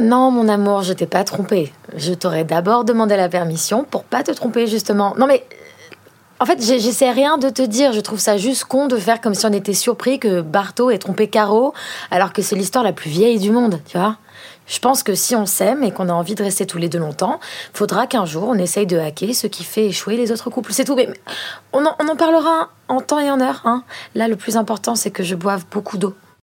Non, mon amour, je t'ai pas trompé. Je t'aurais d'abord demandé la permission pour pas te tromper, justement. Non, mais. En fait, j'essaie rien de te dire. Je trouve ça juste con de faire comme si on était surpris que Barto ait trompé Caro, alors que c'est l'histoire la plus vieille du monde, tu vois. Je pense que si on s'aime et qu'on a envie de rester tous les deux longtemps, faudra qu'un jour on essaye de hacker ce qui fait échouer les autres couples. C'est tout. Mais on en, on en parlera en temps et en heure. Hein. Là, le plus important, c'est que je boive beaucoup d'eau.